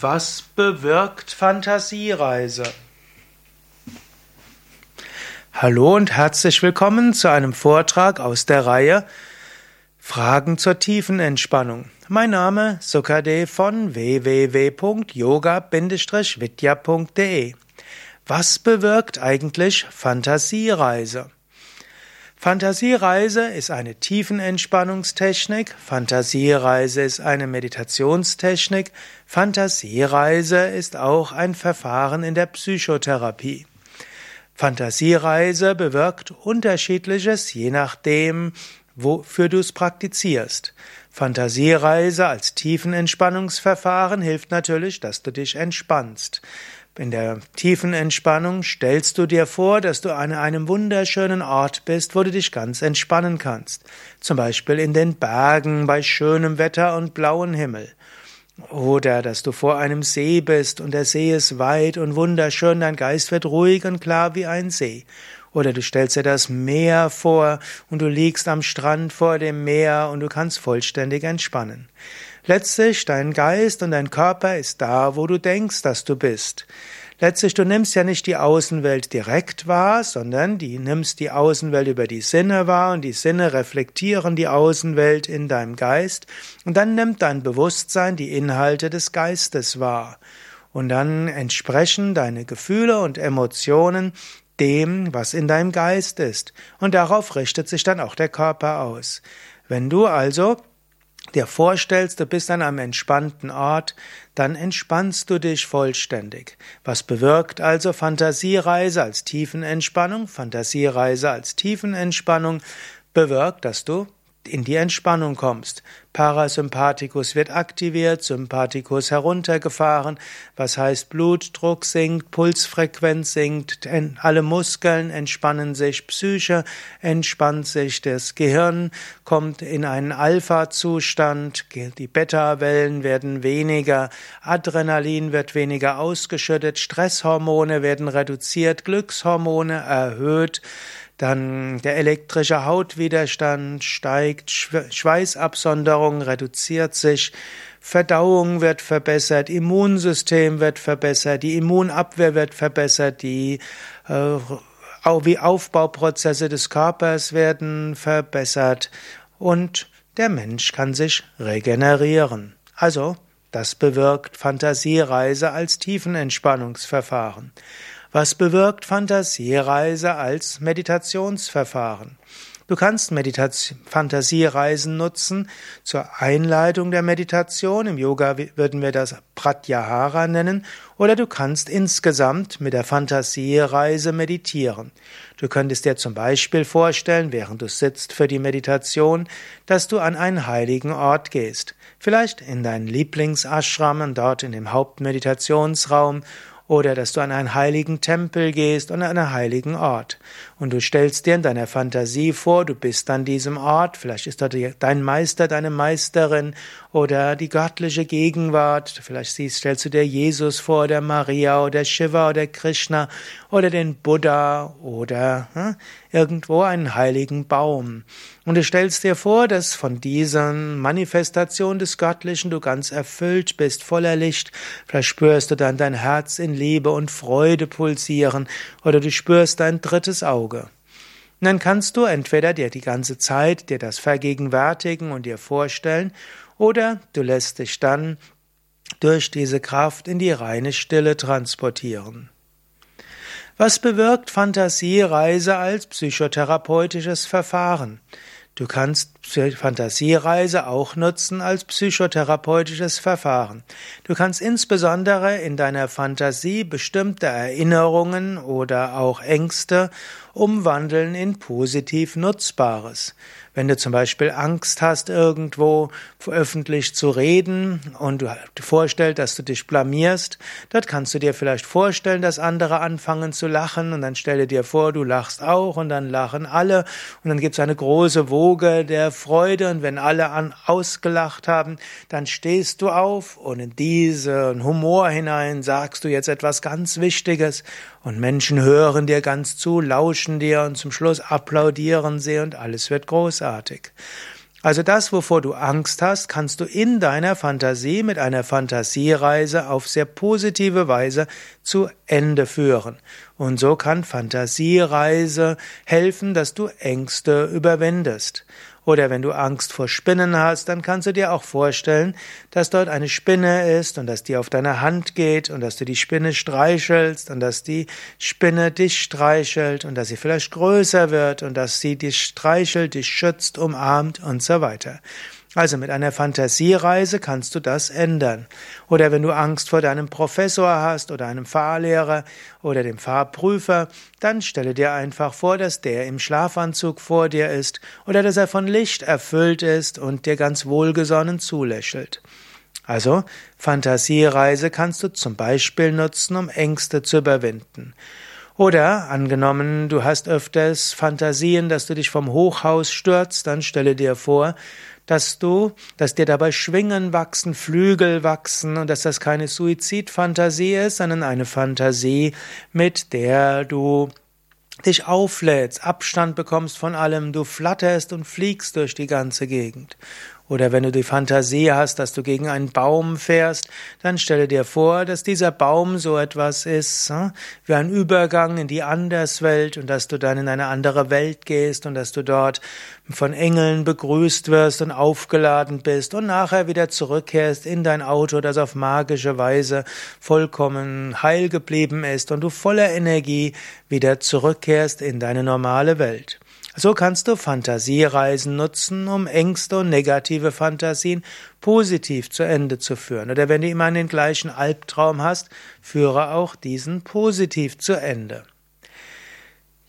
Was bewirkt Fantasiereise? Hallo und herzlich willkommen zu einem Vortrag aus der Reihe Fragen zur Tiefenentspannung. Mein Name Sukade von www.yoga-vidya.de. Was bewirkt eigentlich Fantasiereise? Fantasiereise ist eine Tiefenentspannungstechnik, Fantasiereise ist eine Meditationstechnik, Fantasiereise ist auch ein Verfahren in der Psychotherapie. Fantasiereise bewirkt unterschiedliches, je nachdem, wofür du es praktizierst. Fantasiereise als Tiefenentspannungsverfahren hilft natürlich, dass du dich entspannst. In der tiefen Entspannung stellst du dir vor, dass du an einem wunderschönen Ort bist, wo du dich ganz entspannen kannst. Zum Beispiel in den Bergen bei schönem Wetter und blauem Himmel. Oder dass du vor einem See bist und der See ist weit und wunderschön, dein Geist wird ruhig und klar wie ein See. Oder du stellst dir das Meer vor und du liegst am Strand vor dem Meer und du kannst vollständig entspannen. Letztlich, dein Geist und dein Körper ist da, wo du denkst, dass du bist. Letztlich, du nimmst ja nicht die Außenwelt direkt wahr, sondern die nimmst die Außenwelt über die Sinne wahr und die Sinne reflektieren die Außenwelt in deinem Geist und dann nimmt dein Bewusstsein die Inhalte des Geistes wahr. Und dann entsprechen deine Gefühle und Emotionen dem, was in deinem Geist ist. Und darauf richtet sich dann auch der Körper aus. Wenn du also dir vorstellst, du bist an einem entspannten Ort, dann entspannst du dich vollständig. Was bewirkt also Fantasiereise als Tiefenentspannung? Fantasiereise als Tiefenentspannung bewirkt, dass du in die Entspannung kommst. Parasympathikus wird aktiviert, Sympathikus heruntergefahren, was heißt Blutdruck sinkt, Pulsfrequenz sinkt, alle Muskeln entspannen sich, Psyche entspannt sich, das Gehirn kommt in einen Alpha-Zustand, die Beta-Wellen werden weniger, Adrenalin wird weniger ausgeschüttet, Stresshormone werden reduziert, Glückshormone erhöht, dann der elektrische Hautwiderstand steigt, Schweißabsonderung reduziert sich, Verdauung wird verbessert, Immunsystem wird verbessert, die Immunabwehr wird verbessert, die äh, Aufbauprozesse des Körpers werden verbessert und der Mensch kann sich regenerieren. Also, das bewirkt Fantasiereise als Tiefenentspannungsverfahren. Was bewirkt Fantasiereise als Meditationsverfahren? Du kannst Meditation, Fantasiereisen nutzen zur Einleitung der Meditation. Im Yoga würden wir das Pratyahara nennen. Oder du kannst insgesamt mit der Fantasiereise meditieren. Du könntest dir zum Beispiel vorstellen, während du sitzt für die Meditation, dass du an einen heiligen Ort gehst. Vielleicht in deinen Lieblingsashram und dort in dem Hauptmeditationsraum oder dass du an einen heiligen Tempel gehst und an einen heiligen Ort. Und du stellst dir in deiner Fantasie vor, du bist an diesem Ort, vielleicht ist dort dein Meister, deine Meisterin oder die göttliche Gegenwart, vielleicht siehst, stellst du dir Jesus vor, oder Maria oder Shiva oder Krishna oder den Buddha oder hm, irgendwo einen heiligen Baum. Und du stellst dir vor, dass von dieser Manifestation des Göttlichen du ganz erfüllt bist, voller Licht. Vielleicht spürst du dann dein Herz in Liebe und Freude pulsieren oder du spürst dein drittes Auge. Und dann kannst du entweder dir die ganze Zeit dir das vergegenwärtigen und dir vorstellen, oder du lässt dich dann durch diese Kraft in die reine Stille transportieren. Was bewirkt Fantasiereise als psychotherapeutisches Verfahren? Du kannst Fantasiereise auch nutzen als psychotherapeutisches Verfahren. Du kannst insbesondere in deiner Fantasie bestimmte Erinnerungen oder auch Ängste umwandeln in positiv Nutzbares. Wenn du zum Beispiel Angst hast, irgendwo öffentlich zu reden und du vorstellst, dass du dich blamierst, dort kannst du dir vielleicht vorstellen, dass andere anfangen zu lachen und dann stelle dir vor, du lachst auch und dann lachen alle und dann gibt es eine große Woge der Freude und wenn alle an, ausgelacht haben, dann stehst du auf und in diesen Humor hinein sagst du jetzt etwas ganz Wichtiges und Menschen hören dir ganz zu, lauschen dir und zum Schluss applaudieren sie und alles wird großartig. Also das, wovor du Angst hast, kannst du in deiner Fantasie mit einer Fantasiereise auf sehr positive Weise zu Ende führen. Und so kann Fantasiereise helfen, dass du Ängste überwindest. Oder wenn du Angst vor Spinnen hast, dann kannst du dir auch vorstellen, dass dort eine Spinne ist und dass die auf deine Hand geht und dass du die Spinne streichelst und dass die Spinne dich streichelt und dass sie vielleicht größer wird und dass sie dich streichelt, dich schützt, umarmt und so weiter. Also mit einer Fantasiereise kannst du das ändern. Oder wenn du Angst vor deinem Professor hast oder einem Fahrlehrer oder dem Fahrprüfer, dann stelle dir einfach vor, dass der im Schlafanzug vor dir ist oder dass er von Licht erfüllt ist und dir ganz wohlgesonnen zulächelt. Also Fantasiereise kannst du zum Beispiel nutzen, um Ängste zu überwinden. Oder angenommen, du hast öfters Fantasien, dass du dich vom Hochhaus stürzt, dann stelle dir vor, dass du, dass dir dabei Schwingen wachsen, Flügel wachsen und dass das keine Suizidfantasie ist, sondern eine Fantasie, mit der du dich auflädst, Abstand bekommst von allem, du flatterst und fliegst durch die ganze Gegend. Oder wenn du die Fantasie hast, dass du gegen einen Baum fährst, dann stelle dir vor, dass dieser Baum so etwas ist, hm, wie ein Übergang in die Anderswelt und dass du dann in eine andere Welt gehst und dass du dort von Engeln begrüßt wirst und aufgeladen bist und nachher wieder zurückkehrst in dein Auto, das auf magische Weise vollkommen heil geblieben ist und du voller Energie wieder zurückkehrst in deine normale Welt. So kannst du Fantasiereisen nutzen, um Ängste und negative Fantasien positiv zu Ende zu führen. Oder wenn du immer den gleichen Albtraum hast, führe auch diesen positiv zu Ende.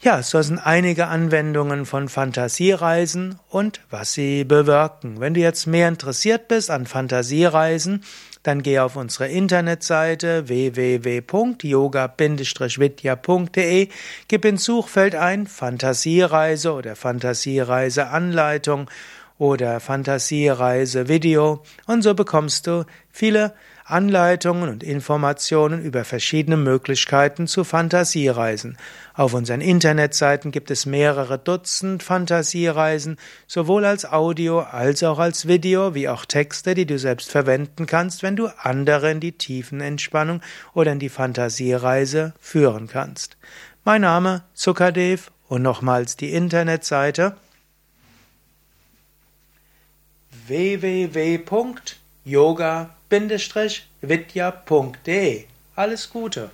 Ja, so sind einige Anwendungen von Fantasiereisen und was sie bewirken. Wenn du jetzt mehr interessiert bist an Fantasiereisen, dann geh auf unsere Internetseite www.yoga-vidya.de, gib ins Suchfeld ein Fantasiereise oder Fantasiereise-Anleitung oder Fantasiereise Video und so bekommst du viele Anleitungen und Informationen über verschiedene Möglichkeiten zu Fantasiereisen. Auf unseren Internetseiten gibt es mehrere Dutzend Fantasiereisen, sowohl als Audio als auch als Video, wie auch Texte, die du selbst verwenden kannst, wenn du andere in die Tiefenentspannung oder in die Fantasiereise führen kannst. Mein Name Zuckerdev und nochmals die Internetseite www.yoga.com. Alles Gute!